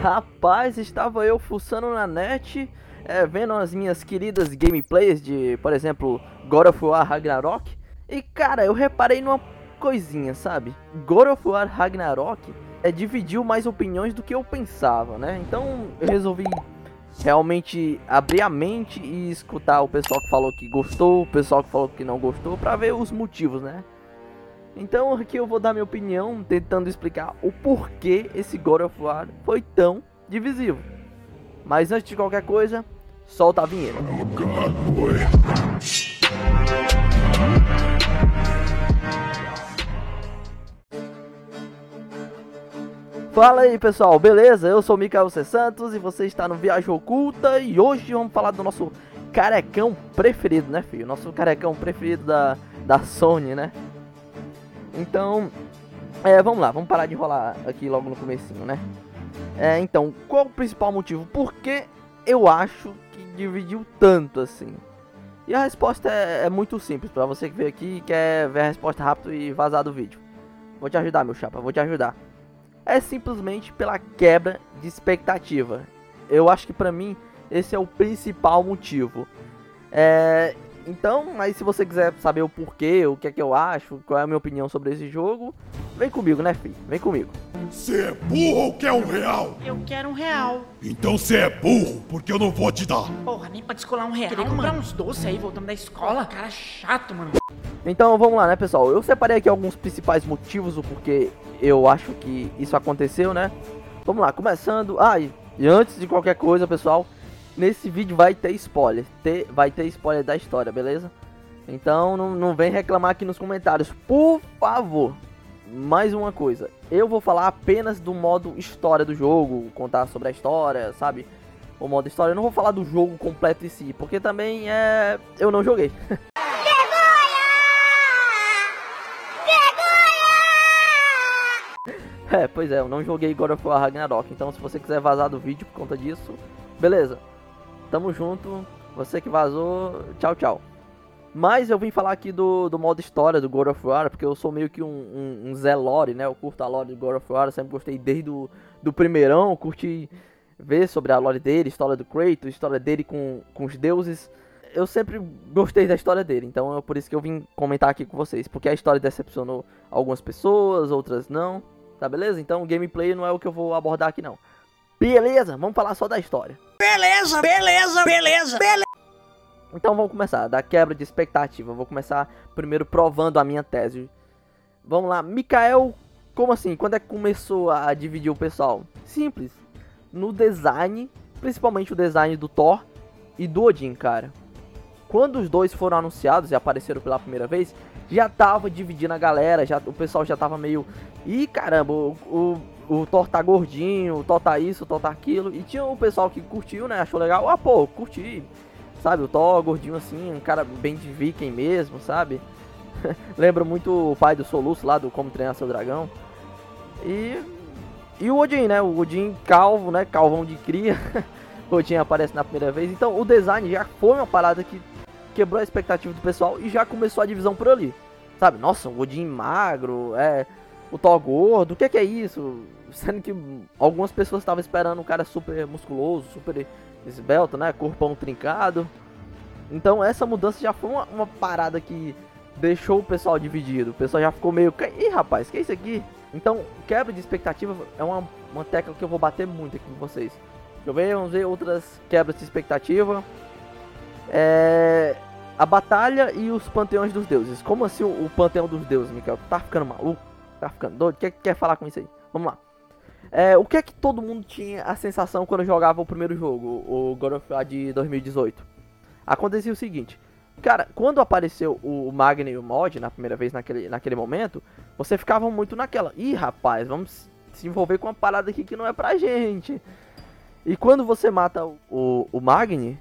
Rapaz, estava eu fuçando na net, é, vendo as minhas queridas gameplays de, por exemplo, God of War Ragnarok. E cara, eu reparei numa coisinha, sabe? God of War Ragnarok é, dividiu mais opiniões do que eu pensava, né? Então eu resolvi realmente abrir a mente e escutar o pessoal que falou que gostou, o pessoal que falou que não gostou, para ver os motivos, né? Então aqui eu vou dar minha opinião, tentando explicar o porquê esse God of War foi tão divisivo. Mas antes de qualquer coisa, solta a vinheta. Fala aí pessoal, beleza? Eu sou o Mikael C. Santos e você está no Viagem Oculta e hoje vamos falar do nosso carecão preferido, né filho? Nosso carecão preferido da, da Sony, né? Então, é, vamos lá, vamos parar de enrolar aqui logo no comecinho, né? É, então, qual o principal motivo? Por que eu acho que dividiu tanto assim? E a resposta é, é muito simples, para você que veio aqui e quer ver a resposta rápido e vazar do vídeo. Vou te ajudar, meu chapa, vou te ajudar é simplesmente pela quebra de expectativa. Eu acho que para mim esse é o principal motivo. É, então, mas se você quiser saber o porquê, o que é que eu acho, qual é a minha opinião sobre esse jogo, vem comigo, né, filho? Vem comigo. Você é burro ou quer um real? Eu quero um real. Então você é burro, porque eu não vou te dar. Porra, nem pra descolar um real, Queria comprar mano. uns doces aí, voltando da escola. Cara chato, mano. Então, vamos lá, né, pessoal? Eu separei aqui alguns principais motivos do porquê eu acho que isso aconteceu, né? Vamos lá, começando. Ah, e antes de qualquer coisa, pessoal, nesse vídeo vai ter spoiler. Ter, vai ter spoiler da história, beleza? Então não, não vem reclamar aqui nos comentários, por favor. Mais uma coisa, eu vou falar apenas do modo história do jogo, contar sobre a história, sabe? O modo história, eu não vou falar do jogo completo em si, porque também é. Eu não joguei. É, pois é, eu não joguei God of War Ragnarok, então se você quiser vazar do vídeo por conta disso, beleza. Tamo junto, você que vazou, tchau, tchau. Mas eu vim falar aqui do, do modo história do God of War, porque eu sou meio que um, um, um Zé Lore, né? Eu curto a lore do God of War, sempre gostei desde o do primeirão, curti ver sobre a lore dele, história do Kratos, história dele com, com os deuses. Eu sempre gostei da história dele, então é por isso que eu vim comentar aqui com vocês, porque a história decepcionou algumas pessoas, outras não. Tá beleza? Então o gameplay não é o que eu vou abordar aqui não. Beleza, vamos falar só da história. Beleza, beleza, beleza, beleza. Então vamos começar, da quebra de expectativa. vou começar primeiro provando a minha tese. Vamos lá, Mikael, como assim? Quando é que começou a dividir o pessoal? Simples. No design, principalmente o design do Thor e do Odin, cara. Quando os dois foram anunciados e apareceram pela primeira vez, já tava dividindo a galera, já, o pessoal já tava meio. Ih, caramba, o, o, o Thor tá gordinho, o Thor tá isso, o Thor tá aquilo. E tinha o pessoal que curtiu, né? Achou legal. Ah, pô, curti. Sabe, o Thor gordinho assim, um cara bem de viking mesmo, sabe? Lembra muito o pai do Soluço lá do Como Treinar Seu Dragão. E. E o Odin, né? O Odin calvo, né? Calvão de cria. o Odin aparece na primeira vez. Então o design já foi uma parada que quebrou a expectativa do pessoal e já começou a divisão por ali. Sabe, nossa, o Odin magro, é, o Thor gordo, o que é, que é isso? Sendo que algumas pessoas estavam esperando um cara super musculoso, super esbelto, né? Corpão trincado. Então essa mudança já foi uma, uma, parada que deixou o pessoal dividido. O pessoal já ficou meio. Ih, rapaz, que é isso aqui? Então, quebra de expectativa é uma, uma tecla que eu vou bater muito aqui com vocês. Deixa eu ver, vamos ver outras quebras de expectativa. É, a batalha e os panteões dos deuses. Como assim o, o panteão dos deuses, Mikael? Tá ficando maluco? Tá ficando doido? O que, que quer falar com isso aí? Vamos lá. É, o que é que todo mundo tinha a sensação quando jogava o primeiro jogo, o God of War de 2018? Acontecia o seguinte. Cara, quando apareceu o Magni e o Mod na primeira vez naquele, naquele momento, você ficava muito naquela. Ih, rapaz, vamos se envolver com uma parada aqui que não é pra gente. E quando você mata o, o Magni,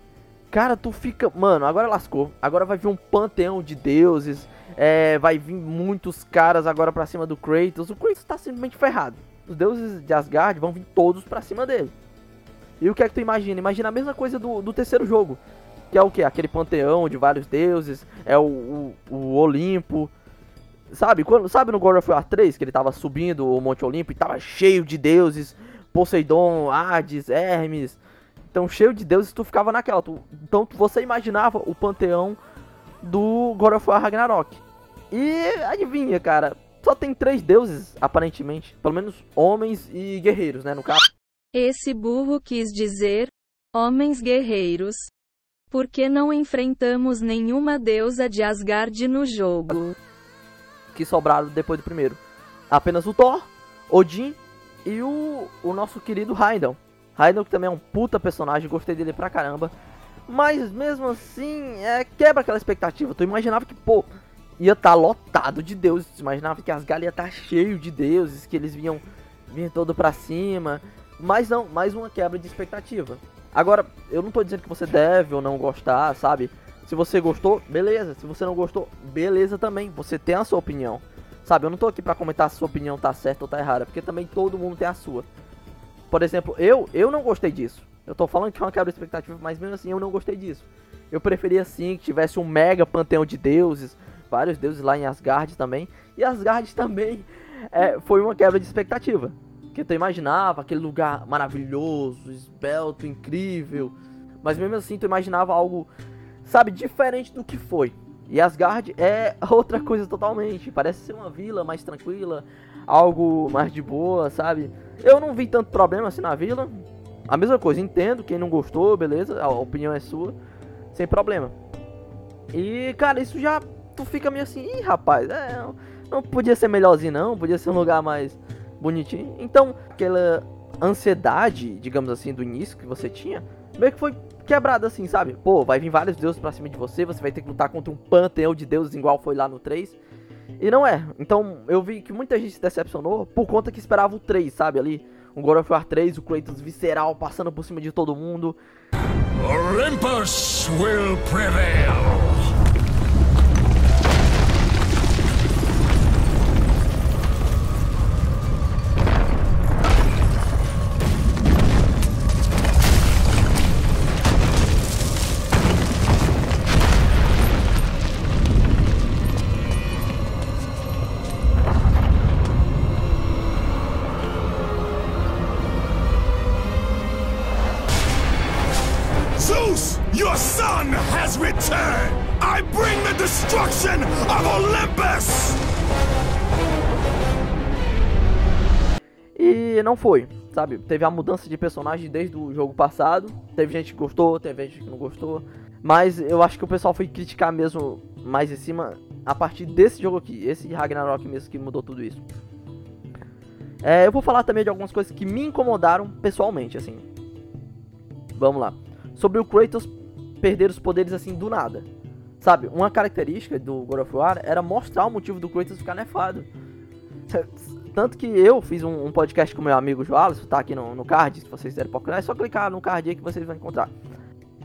Cara, tu fica. Mano, agora lascou. Agora vai vir um panteão de deuses. É, vai vir muitos caras agora pra cima do Kratos. O Kratos tá simplesmente ferrado. Os deuses de Asgard vão vir todos pra cima dele. E o que é que tu imagina? Imagina a mesma coisa do, do terceiro jogo. Que é o que? Aquele panteão de vários deuses. É o, o, o Olimpo. Sabe, quando, sabe no God of War 3 que ele tava subindo o Monte Olimpo e tava cheio de deuses Poseidon, Hades, Hermes. Então, cheio de deuses, tu ficava naquela. Tu, então, você imaginava o panteão do God of War Ragnarok. E adivinha, cara, só tem três deuses, aparentemente. Pelo menos homens e guerreiros, né, no caso. Esse burro quis dizer: homens guerreiros. Por que não enfrentamos nenhuma deusa de Asgard no jogo? Que sobraram depois do primeiro. Apenas o Thor, Odin e o, o nosso querido Raidon. Raidon que também é um puta personagem, gostei dele pra caramba. Mas mesmo assim, é, quebra aquela expectativa. Tu imaginava que, pô, ia estar tá lotado de deuses. Tu imaginava que ia estar tá cheio de deuses, que eles vinham, vinham todo pra cima. Mas não, mais uma quebra de expectativa. Agora, eu não tô dizendo que você deve ou não gostar, sabe? Se você gostou, beleza. Se você não gostou, beleza também. Você tem a sua opinião. Sabe, eu não tô aqui pra comentar se a sua opinião tá certa ou tá errada, porque também todo mundo tem a sua. Por exemplo, eu, eu não gostei disso. Eu tô falando que é uma quebra de expectativa, mas mesmo assim eu não gostei disso. Eu preferia sim que tivesse um mega panteão de deuses, vários deuses lá em Asgard também. E Asgard também é, foi uma quebra de expectativa. Que tu imaginava aquele lugar maravilhoso, esbelto, incrível. Mas mesmo assim tu imaginava algo, sabe, diferente do que foi. E Asgard é outra coisa totalmente. Parece ser uma vila mais tranquila, algo mais de boa, sabe? Eu não vi tanto problema assim na vila. A mesma coisa, entendo. Quem não gostou, beleza, a opinião é sua, sem problema. E, cara, isso já. Tu fica meio assim, ih, rapaz, é, não podia ser melhorzinho, não, podia ser um lugar mais bonitinho. Então, aquela ansiedade, digamos assim, do início que você tinha, meio que foi quebrado assim, sabe? Pô, vai vir vários deuses pra cima de você, você vai ter que lutar contra um panteão de deuses igual foi lá no 3. E não é. Então eu vi que muita gente se decepcionou por conta que esperava o 3, sabe? Ali, um God of War 3, o Kratos visceral passando por cima de todo mundo. Olympus will prevail. Destruction of Olympus! E não foi, sabe? Teve a mudança de personagem desde o jogo passado. Teve gente que gostou, teve gente que não gostou. Mas eu acho que o pessoal foi criticar mesmo mais em cima a partir desse jogo aqui. Esse Ragnarok mesmo que mudou tudo isso. É, eu vou falar também de algumas coisas que me incomodaram pessoalmente, assim. Vamos lá. Sobre o Kratos perder os poderes assim do nada. Sabe, uma característica do God of War era mostrar o motivo do Kratos ficar nefado. Tanto que eu fiz um, um podcast com meu amigo Joales, tá aqui no, no card, se vocês quiserem procurar, é só clicar no card aí que vocês vão encontrar.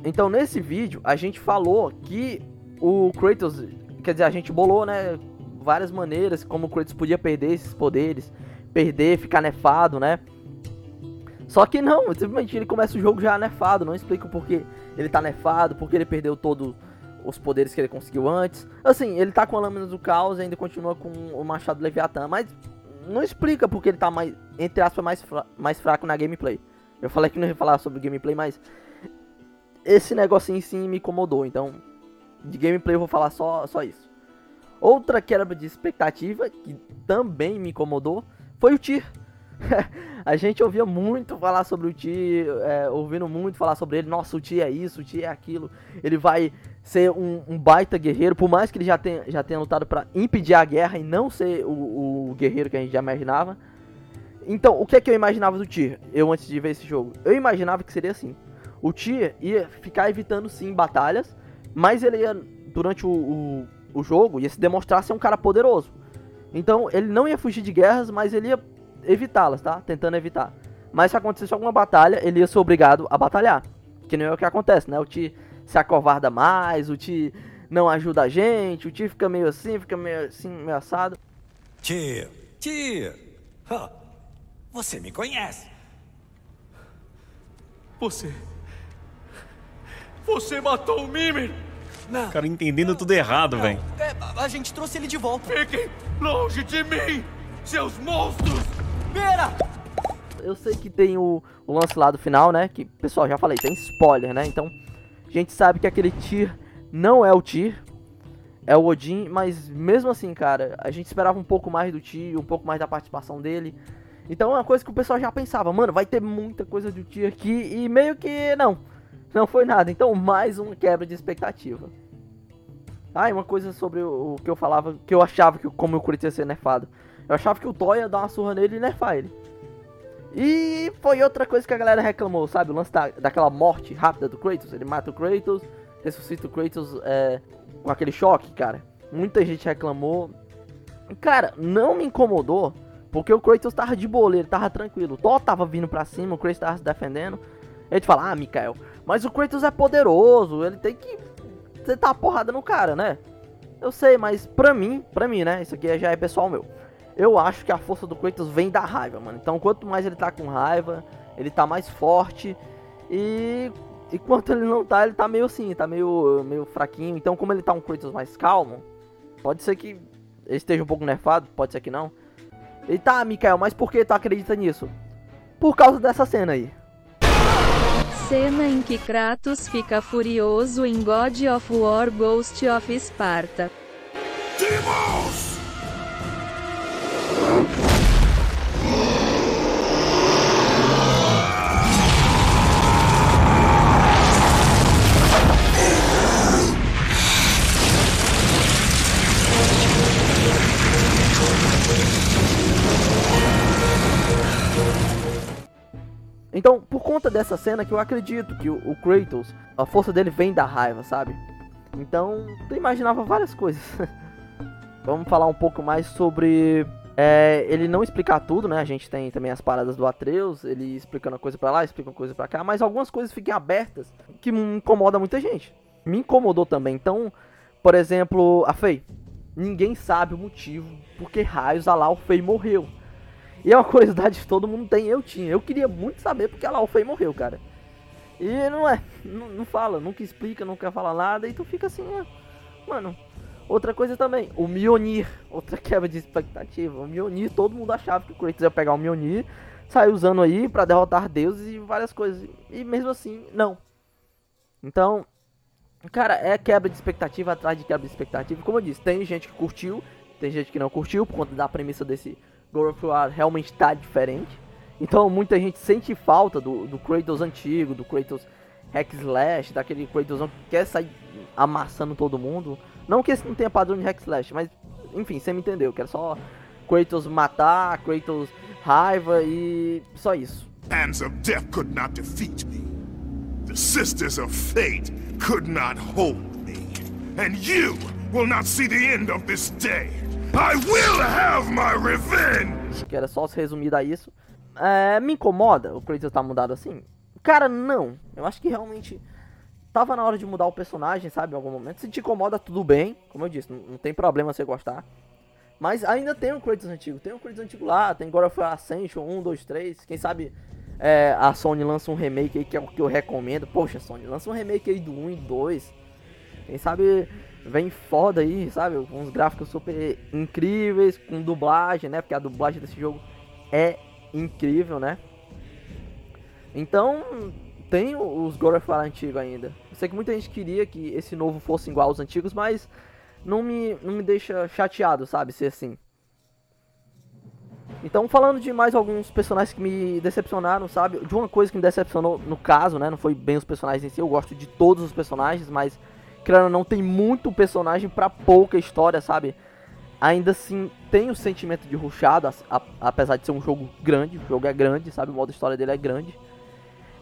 Então nesse vídeo a gente falou que o Kratos, quer dizer, a gente bolou, né, várias maneiras como o Kratos podia perder esses poderes, perder, ficar nefado, né? Só que não, simplesmente ele começa o jogo já nefado, não explica o porquê ele tá nefado, porque ele perdeu todo os poderes que ele conseguiu antes. Assim, ele tá com a lâmina do caos e ainda continua com o machado Leviatã, mas não explica porque ele tá mais, entre aspas, mais, fra mais fraco na gameplay. Eu falei que não ia falar sobre gameplay, mas esse negocinho em si me incomodou, então de gameplay eu vou falar só, só isso. Outra quebra de expectativa que também me incomodou foi o Tyr. a gente ouvia muito falar sobre o Ti, é, ouvindo muito falar sobre ele. Nossa, o Ti é isso, o Ti é aquilo. Ele vai ser um, um, baita guerreiro, por mais que ele já tenha, já tenha lutado para impedir a guerra e não ser o, o, guerreiro que a gente já imaginava. Então, o que é que eu imaginava do Tyr, eu antes de ver esse jogo? Eu imaginava que seria assim. O Tyr ia ficar evitando sim batalhas, mas ele ia, durante o, o, o jogo, ia se demonstrar ser um cara poderoso. Então, ele não ia fugir de guerras, mas ele ia evitá-las, tá? Tentando evitar. Mas se acontecesse alguma batalha, ele ia ser obrigado a batalhar. Que não é o que acontece, né? O Ti se acovarda mais, o Ti não ajuda a gente, o Ti fica meio assim, fica meio assim, meio assado. Ti, Ti, você me conhece. Você... Você matou o Mimir! Não. Cara, entendendo tudo errado, velho. É, a gente trouxe ele de volta. Fiquem longe de mim, seus monstros! Pera! Eu sei que tem o, o lance lá do final, né? Que, pessoal, já falei, tem spoiler, né? Então, a gente sabe que aquele Tyr não é o Tyr, é o Odin, mas mesmo assim, cara, a gente esperava um pouco mais do Tyr, um pouco mais da participação dele. Então é uma coisa que o pessoal já pensava, mano, vai ter muita coisa do Tyr aqui e meio que não, não foi nada. Então mais uma quebra de expectativa. Ah, e uma coisa sobre o, o que eu falava, que eu achava que como o Kratos ia ser nerfado. Eu achava que o Thor ia dar uma surra nele e nerfar ele. E foi outra coisa que a galera reclamou, sabe? O lance da, daquela morte rápida do Kratos. Ele mata o Kratos, ressuscita o Kratos é, com aquele choque, cara. Muita gente reclamou. Cara, não me incomodou, porque o Kratos tava de ele tava tranquilo. O Thor tava vindo pra cima, o Kratos tava se defendendo. Gente fala, ah, Mikael, mas o Kratos é poderoso, ele tem que você tá porrada no cara, né? Eu sei, mas pra mim, pra mim, né? Isso aqui já é pessoal meu. Eu acho que a força do Kratos vem da raiva, mano. Então, quanto mais ele tá com raiva, ele tá mais forte. E enquanto ele não tá, ele tá meio assim, tá meio, meio fraquinho. Então, como ele tá um Kratos mais calmo, pode ser que ele esteja um pouco nerfado, pode ser que não. Ele tá, Mikael, mas por que tu acredita nisso? Por causa dessa cena aí. Cena em que Kratos fica furioso em God of War Ghost of Sparta. Demons! Dessa cena que eu acredito que o, Kratos, a força dele vem da raiva, sabe? Então, eu imaginava várias coisas. Vamos falar um pouco mais sobre é, ele não explicar tudo, né? A gente tem também as paradas do Atreus, ele explicando coisa para lá, explicando coisa para cá, mas algumas coisas fiquem abertas que incomoda muita gente. Me incomodou também. Então, por exemplo, a Fei. Ninguém sabe o motivo porque raios a lá o Fei morreu. E é uma curiosidade que todo mundo tem, eu tinha. Eu queria muito saber porque a Laufey morreu, cara. E não é, não, não, fala, nunca explica, quer falar nada, e tu fica assim, né? Mano. Outra coisa também, o Mionir, outra quebra de expectativa. O Mionir, todo mundo achava que o Kratos ia pegar o Mionir, sair usando aí para derrotar deuses e várias coisas. E mesmo assim, não. Então, cara, é quebra de expectativa atrás de quebra de expectativa. Como eu disse, tem gente que curtiu, tem gente que não curtiu por conta da premissa desse God of War realmente tá diferente. Então muita gente sente falta do, do Kratos antigo, do Kratos hack slash, daquele Kratos que quer sair amassando todo mundo. Não que esse não tenha padrão de hack slash, mas enfim, você me entendeu. Que era só Kratos matar, Kratos raiva e só isso. Hands of death could not defeat me. The sisters of fate could not hold me. And you will not see the end of this day. I will have my revenge! Que era só se resumir a isso. É, me incomoda o Kratos tá mudado assim? Cara, não. Eu acho que realmente tava na hora de mudar o personagem, sabe? Em algum momento. Se te incomoda, tudo bem. Como eu disse, não, não tem problema você gostar. Mas ainda tem o Kratos antigo. Tem o Kratos antigo lá. Tem of War Ascension 1, 2, 3. Quem sabe é, a Sony lança um remake aí que é o que eu recomendo. Poxa, Sony, lança um remake aí do 1 e 2. Quem sabe vem foda aí, sabe? Com uns gráficos super incríveis, com dublagem, né? Porque a dublagem desse jogo é incrível, né? Então, tem os God of War antigos ainda. Eu sei que muita gente queria que esse novo fosse igual aos antigos, mas não me, não me deixa chateado, sabe? Ser assim. Então, falando de mais alguns personagens que me decepcionaram, sabe? De uma coisa que me decepcionou, no caso, né? Não foi bem os personagens em si, eu gosto de todos os personagens, mas Querendo não, tem muito personagem para pouca história, sabe? Ainda assim, tem o sentimento de rushado, apesar de ser um jogo grande. O jogo é grande, sabe? O modo história dele é grande.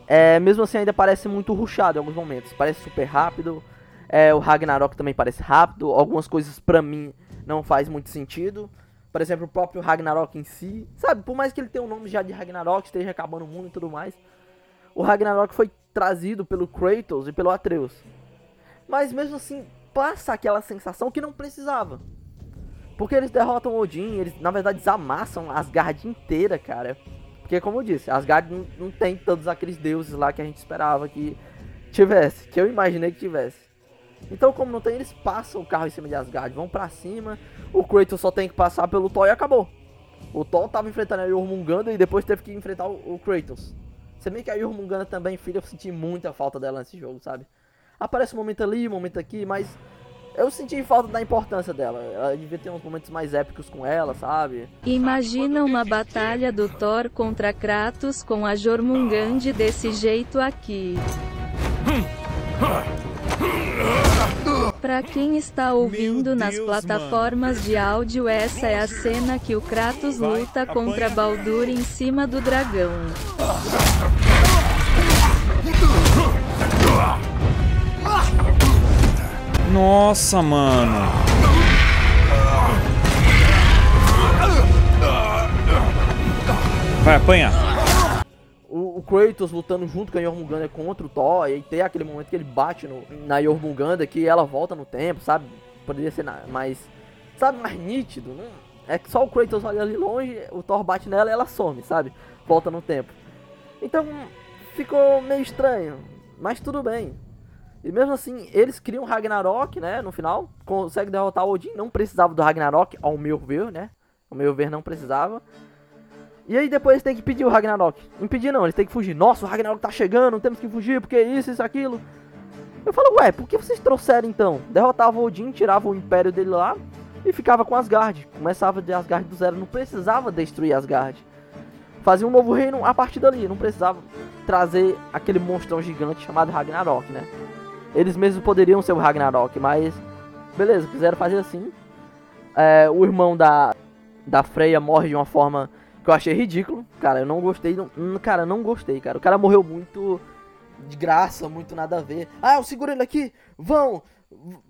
É, mesmo assim, ainda parece muito rushado em alguns momentos. Parece super rápido. É, o Ragnarok também parece rápido. Algumas coisas pra mim não faz muito sentido. Por exemplo, o próprio Ragnarok em si. Sabe, por mais que ele tenha o um nome já de Ragnarok, esteja acabando o mundo e tudo mais. O Ragnarok foi trazido pelo Kratos e pelo Atreus. Mas mesmo assim, passa aquela sensação que não precisava. Porque eles derrotam Odin, eles na verdade desamassam Asgard inteira, cara. Porque como eu disse, Asgard não, não tem todos aqueles deuses lá que a gente esperava que tivesse, que eu imaginei que tivesse. Então, como não tem, eles passam o carro em cima de Asgard, vão para cima. O Kratos só tem que passar pelo Thor e acabou. O Thor tava enfrentando a Jormungandr e depois teve que enfrentar o, o Kratos. Se bem que a Jormungandr também, filha, eu senti muita falta dela nesse jogo, sabe? Aparece um momento ali, um momento aqui, mas eu senti falta da importância dela. Ela devia ter uns momentos mais épicos com ela, sabe? Imagina uma batalha do Thor contra Kratos com a Jormungand desse jeito aqui. Pra quem está ouvindo nas Deus, plataformas de áudio, essa é a cena que o Kratos Vai, luta contra. Baldur em cima do dragão. Nossa, mano. Vai, apanha. O, o Kratos lutando junto com a Jormungandr contra o Thor, e tem aquele momento que ele bate no, na Jormungandr, que ela volta no tempo, sabe? Poderia ser mais, sabe, mais nítido, né? É que só o Kratos olha ali longe, o Thor bate nela e ela some, sabe? Volta no tempo. Então, ficou meio estranho, mas tudo bem. E mesmo assim, eles criam Ragnarok, né, no final, consegue derrotar Odin, não precisava do Ragnarok, ao meu ver, né? Ao meu ver, não precisava. E aí depois eles têm que pedir o Ragnarok. Impedir não, eles têm que fugir. Nossa, o Ragnarok tá chegando, temos que fugir, porque isso, isso, aquilo. Eu falo, ué, por que vocês trouxeram então? Derrotava o Odin, tirava o império dele lá e ficava com Asgard. Começava de Asgard do zero, não precisava destruir Asgard. Fazia um novo reino a partir dali, não precisava trazer aquele monstrão gigante chamado Ragnarok, né? Eles mesmos poderiam ser o Ragnarok, mas beleza, quiseram fazer assim. É, o irmão da, da Freya morre de uma forma que eu achei ridículo. Cara, eu não gostei. Não, hum, cara, não gostei, cara. O cara morreu muito de graça, muito nada a ver. Ah, eu seguro ele aqui. Vão.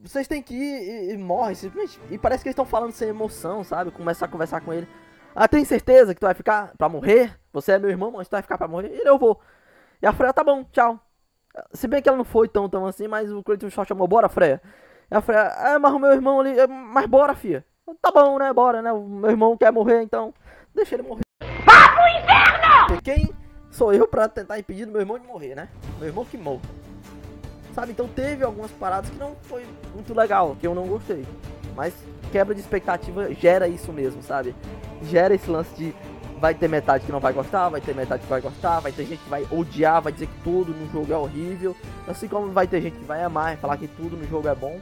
Vocês têm que ir e, e morre. Simplesmente. E parece que eles estão falando sem emoção, sabe? Começar a conversar com ele. Ah, tem certeza que tu vai ficar pra morrer? Você é meu irmão, mas tu vai ficar pra morrer? Ele, eu vou. E a Freya, tá bom, tchau. Se bem que ela não foi tão, tão assim, mas o Kratos só chamou, bora, Freya. E a Freya, ah, mas o meu irmão ali, é, mas bora, fia. Tá bom, né, bora, né? O meu irmão quer morrer, então deixa ele morrer. Vá pro inferno! Quem sou eu pra tentar impedir do meu irmão de morrer, né? Meu irmão que morre. Sabe, então teve algumas paradas que não foi muito legal, que eu não gostei. Mas quebra de expectativa gera isso mesmo, sabe? Gera esse lance de vai ter metade que não vai gostar, vai ter metade que vai gostar, vai ter gente que vai odiar, vai dizer que tudo no jogo é horrível, assim como vai ter gente que vai amar e falar que tudo no jogo é bom.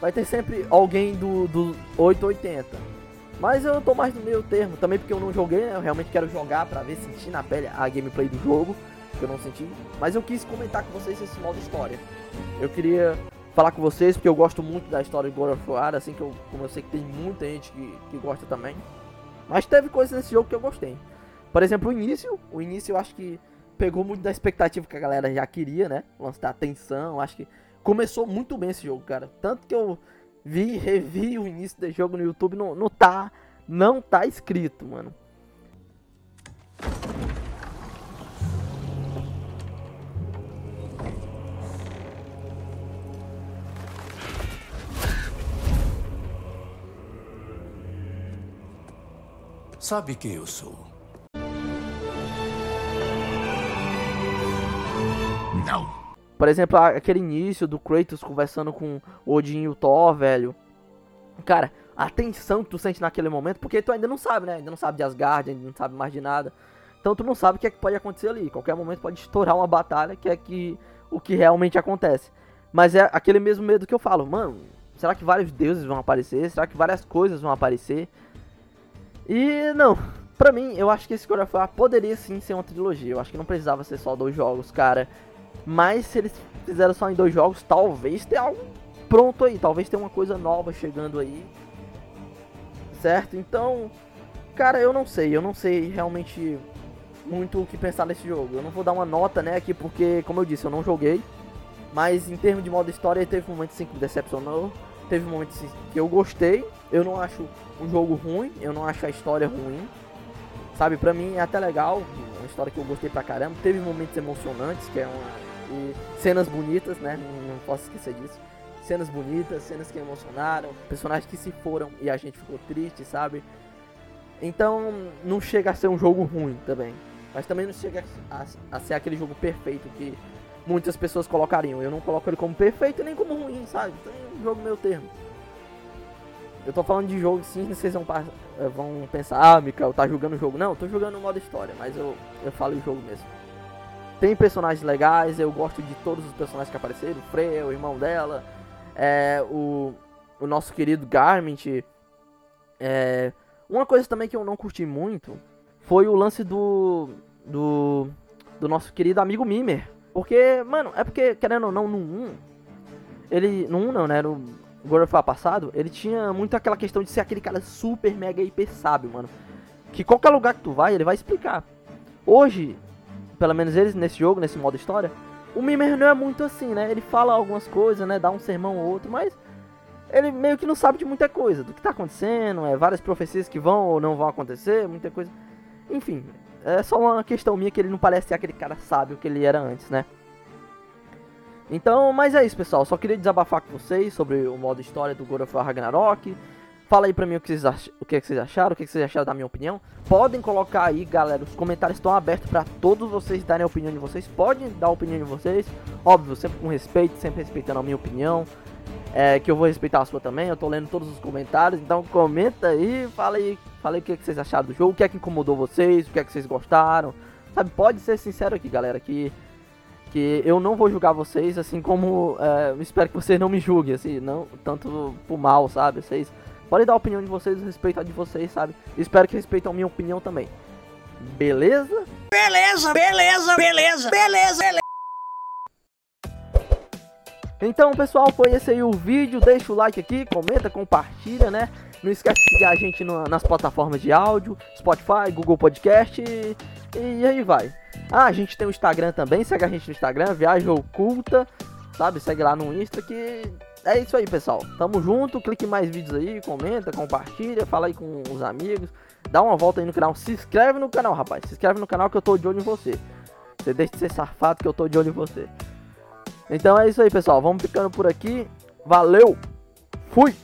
Vai ter sempre alguém do, do 880. Mas eu tô mais no meio termo, também porque eu não joguei, né? Eu realmente quero jogar pra ver, sentir na pele a gameplay do jogo, que eu não senti. Mas eu quis comentar com vocês esse modo história. Eu queria falar com vocês, porque eu gosto muito da história de God of War, assim que eu, como eu sei que tem muita gente que, que gosta também. Mas teve coisas nesse jogo que eu gostei. Por exemplo, o início. O início eu acho que pegou muito da expectativa que a galera já queria, né? O lance da Acho que começou muito bem esse jogo, cara. Tanto que eu vi, revi o início do jogo no YouTube, não, não tá. Não tá escrito, mano. Sabe quem eu sou? Não. Por exemplo, aquele início do Kratos conversando com Odin e o Thor, velho. Cara, a tensão que tu sente naquele momento, porque tu ainda não sabe, né? Ainda não sabe de Asgard, ainda não sabe mais de nada. Então tu não sabe o que é que pode acontecer ali. Qualquer momento pode estourar uma batalha, que é que o que realmente acontece. Mas é aquele mesmo medo que eu falo, mano, será que vários deuses vão aparecer? Será que várias coisas vão aparecer? E não, pra mim, eu acho que esse God of War poderia sim ser uma trilogia. Eu acho que não precisava ser só dois jogos, cara. Mas se eles fizeram só em dois jogos, talvez tenha algo pronto aí. Talvez tenha uma coisa nova chegando aí. Certo? Então, cara, eu não sei. Eu não sei realmente muito o que pensar nesse jogo. Eu não vou dar uma nota, né, aqui, porque, como eu disse, eu não joguei. Mas em termos de modo história, teve momentos sim que me decepcionou. Teve momentos que eu gostei. Eu não acho um jogo ruim. Eu não acho a história ruim. Sabe, pra mim é até legal. Uma história que eu gostei pra caramba. Teve momentos emocionantes, que é uma. E cenas bonitas, né? Não, posso esquecer disso. Cenas bonitas, cenas que emocionaram. Personagens que se foram e a gente ficou triste, sabe? Então não chega a ser um jogo ruim também. Mas também não chega a, a ser aquele jogo perfeito que muitas pessoas colocariam. Eu não coloco ele como perfeito nem como ruim, sabe? Então é um jogo meio termo. Eu tô falando de jogo sim, vocês vão, eh, vão pensar, ah, Mikael, tá jogando o jogo. Não, eu tô jogando o modo história, mas eu, eu falo o jogo mesmo. Tem personagens legais, eu gosto de todos os personagens que apareceram, o Freya, o irmão dela, é, o, o nosso querido Garment. É, uma coisa também que eu não curti muito foi o lance do. do. do nosso querido amigo Mimer. Porque, mano, é porque, querendo ou não, no 1. Ele. No 1 não, né? No God of War passado, ele tinha muito aquela questão de ser aquele cara super mega hiper sábio, mano. Que qualquer lugar que tu vai, ele vai explicar. Hoje, pelo menos eles nesse jogo, nesse modo história, o Mimer não é muito assim, né? Ele fala algumas coisas, né? Dá um sermão ou outro, mas ele meio que não sabe de muita coisa, do que tá acontecendo, é várias profecias que vão ou não vão acontecer, muita coisa. Enfim, é só uma questão minha que ele não parece ser aquele cara sábio que ele era antes, né? Então, mas é isso, pessoal. Só queria desabafar com vocês sobre o modo história do God of War Ragnarok. Fala aí pra mim o que vocês, o que, é que vocês acharam, o que, é que vocês acharam da minha opinião. Podem colocar aí, galera, os comentários estão abertos para todos vocês darem a opinião de vocês. Podem dar a opinião de vocês, óbvio, sempre com respeito, sempre respeitando a minha opinião. É, que eu vou respeitar a sua também, eu tô lendo todos os comentários, então comenta aí, fala aí, fala aí o que, é que vocês acharam do jogo, o que é que incomodou vocês, o que é que vocês gostaram. Sabe, pode ser sincero aqui, galera, que que eu não vou julgar vocês, assim como é, espero que vocês não me julguem, assim, não tanto por mal, sabe? Vocês podem dar a opinião de vocês, respeito a de vocês, sabe? Espero que respeitem a minha opinião também. Beleza? Beleza, beleza, beleza, beleza, beleza. Então, pessoal, foi esse aí o vídeo. Deixa o like aqui, comenta, compartilha, né? Não esquece de seguir a gente nas plataformas de áudio, Spotify, Google Podcast e, e aí vai. Ah, a gente tem o Instagram também, segue a gente no Instagram, Viagem Oculta, sabe? Segue lá no Insta que é isso aí, pessoal. Tamo junto, clique em mais vídeos aí, comenta, compartilha, fala aí com os amigos, dá uma volta aí no canal, se inscreve no canal, rapaz. Se inscreve no canal que eu tô de olho em você. Você deixa de ser safado que eu tô de olho em você. Então é isso aí, pessoal. Vamos ficando por aqui. Valeu! Fui!